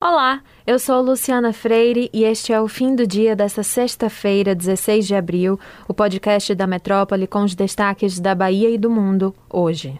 Olá, eu sou Luciana Freire e este é o fim do dia desta sexta-feira, 16 de abril, o podcast da Metrópole com os destaques da Bahia e do mundo hoje.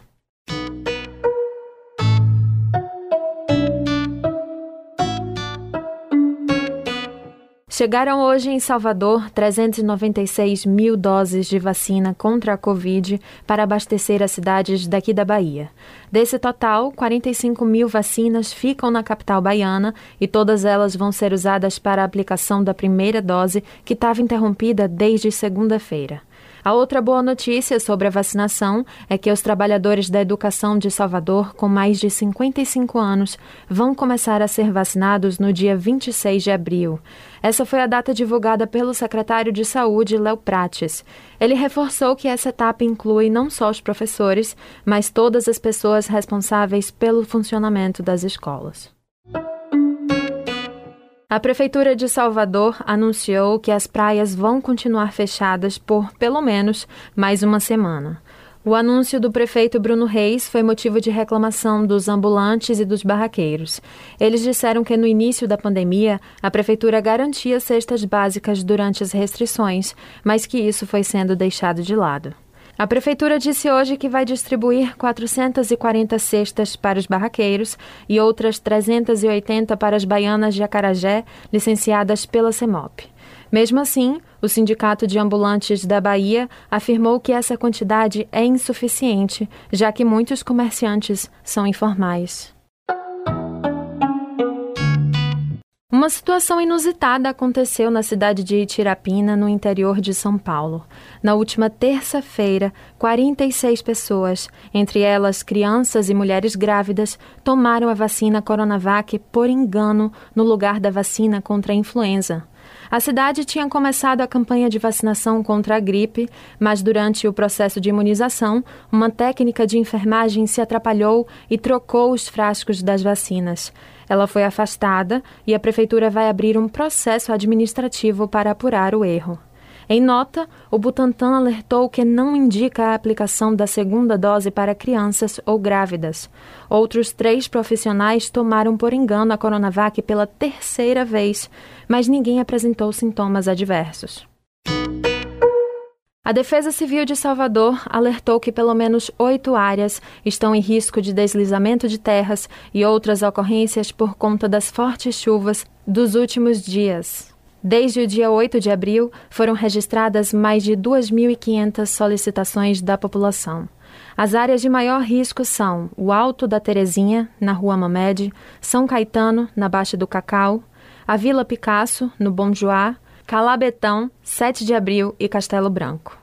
Chegaram hoje em Salvador 396 mil doses de vacina contra a Covid para abastecer as cidades daqui da Bahia. Desse total, 45 mil vacinas ficam na capital baiana e todas elas vão ser usadas para a aplicação da primeira dose, que estava interrompida desde segunda-feira. A outra boa notícia sobre a vacinação é que os trabalhadores da educação de Salvador com mais de 55 anos vão começar a ser vacinados no dia 26 de abril. Essa foi a data divulgada pelo secretário de Saúde, Léo Prates. Ele reforçou que essa etapa inclui não só os professores, mas todas as pessoas responsáveis pelo funcionamento das escolas. A Prefeitura de Salvador anunciou que as praias vão continuar fechadas por pelo menos mais uma semana. O anúncio do prefeito Bruno Reis foi motivo de reclamação dos ambulantes e dos barraqueiros. Eles disseram que no início da pandemia a prefeitura garantia cestas básicas durante as restrições, mas que isso foi sendo deixado de lado. A Prefeitura disse hoje que vai distribuir 440 cestas para os barraqueiros e outras 380 para as baianas de Acarajé, licenciadas pela CEMOP. Mesmo assim, o Sindicato de Ambulantes da Bahia afirmou que essa quantidade é insuficiente, já que muitos comerciantes são informais. Uma situação inusitada aconteceu na cidade de Itirapina, no interior de São Paulo. Na última terça-feira, 46 pessoas, entre elas crianças e mulheres grávidas, tomaram a vacina Coronavac por engano no lugar da vacina contra a influenza. A cidade tinha começado a campanha de vacinação contra a gripe, mas durante o processo de imunização, uma técnica de enfermagem se atrapalhou e trocou os frascos das vacinas. Ela foi afastada e a prefeitura vai abrir um processo administrativo para apurar o erro. Em nota, o Butantan alertou que não indica a aplicação da segunda dose para crianças ou grávidas. Outros três profissionais tomaram por engano a Coronavac pela terceira vez, mas ninguém apresentou sintomas adversos. A Defesa Civil de Salvador alertou que pelo menos oito áreas estão em risco de deslizamento de terras e outras ocorrências por conta das fortes chuvas dos últimos dias. Desde o dia 8 de abril, foram registradas mais de 2.500 solicitações da população. As áreas de maior risco são o Alto da Terezinha, na Rua Mamed, São Caetano, na Baixa do Cacau, a Vila Picasso, no Bom Joá, Calabetão, 7 de abril e Castelo Branco.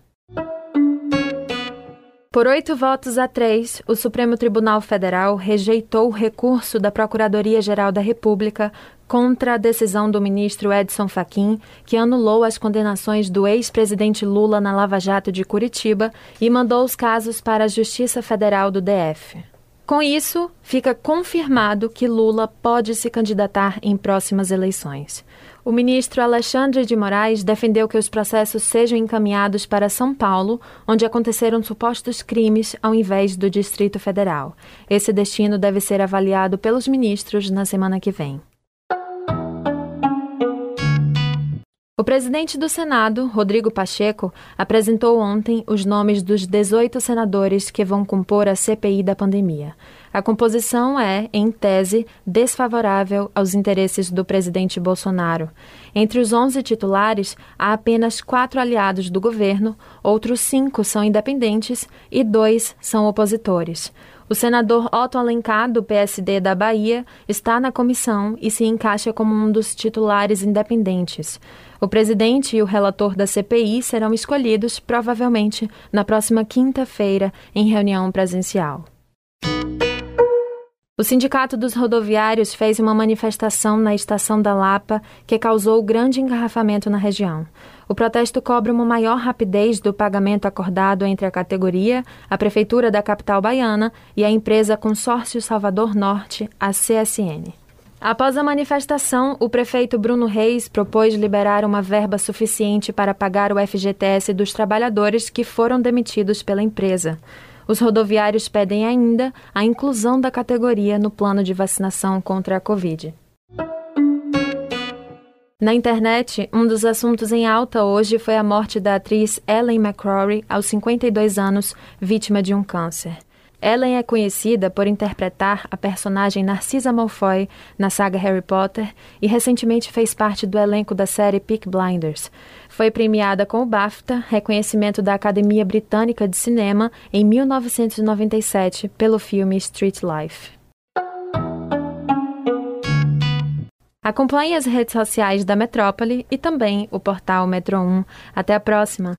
Por oito votos a três, o Supremo Tribunal Federal rejeitou o recurso da Procuradoria-Geral da República contra a decisão do ministro Edson Fachin, que anulou as condenações do ex-presidente Lula na Lava Jato de Curitiba e mandou os casos para a Justiça Federal do DF. Com isso, fica confirmado que Lula pode se candidatar em próximas eleições. O ministro Alexandre de Moraes defendeu que os processos sejam encaminhados para São Paulo, onde aconteceram supostos crimes, ao invés do Distrito Federal. Esse destino deve ser avaliado pelos ministros na semana que vem. O presidente do Senado, Rodrigo Pacheco, apresentou ontem os nomes dos 18 senadores que vão compor a CPI da pandemia. A composição é, em tese, desfavorável aos interesses do presidente Bolsonaro. Entre os 11 titulares, há apenas quatro aliados do governo, outros cinco são independentes e dois são opositores. O senador Otto Alencar, do PSD da Bahia, está na comissão e se encaixa como um dos titulares independentes. O presidente e o relator da CPI serão escolhidos, provavelmente, na próxima quinta-feira, em reunião presencial. O Sindicato dos Rodoviários fez uma manifestação na estação da Lapa que causou grande engarrafamento na região. O protesto cobra uma maior rapidez do pagamento acordado entre a categoria, a Prefeitura da capital baiana e a empresa Consórcio Salvador Norte, a CSN. Após a manifestação, o prefeito Bruno Reis propôs liberar uma verba suficiente para pagar o FGTS dos trabalhadores que foram demitidos pela empresa. Os rodoviários pedem ainda a inclusão da categoria no plano de vacinação contra a Covid. Na internet, um dos assuntos em alta hoje foi a morte da atriz Ellen McCrory, aos 52 anos, vítima de um câncer. Ellen é conhecida por interpretar a personagem Narcisa Malfoy na saga Harry Potter e recentemente fez parte do elenco da série Peak Blinders. Foi premiada com o BAFTA, reconhecimento da Academia Britânica de Cinema, em 1997 pelo filme Street Life. Acompanhe as redes sociais da Metrópole e também o portal Metro 1. Até a próxima!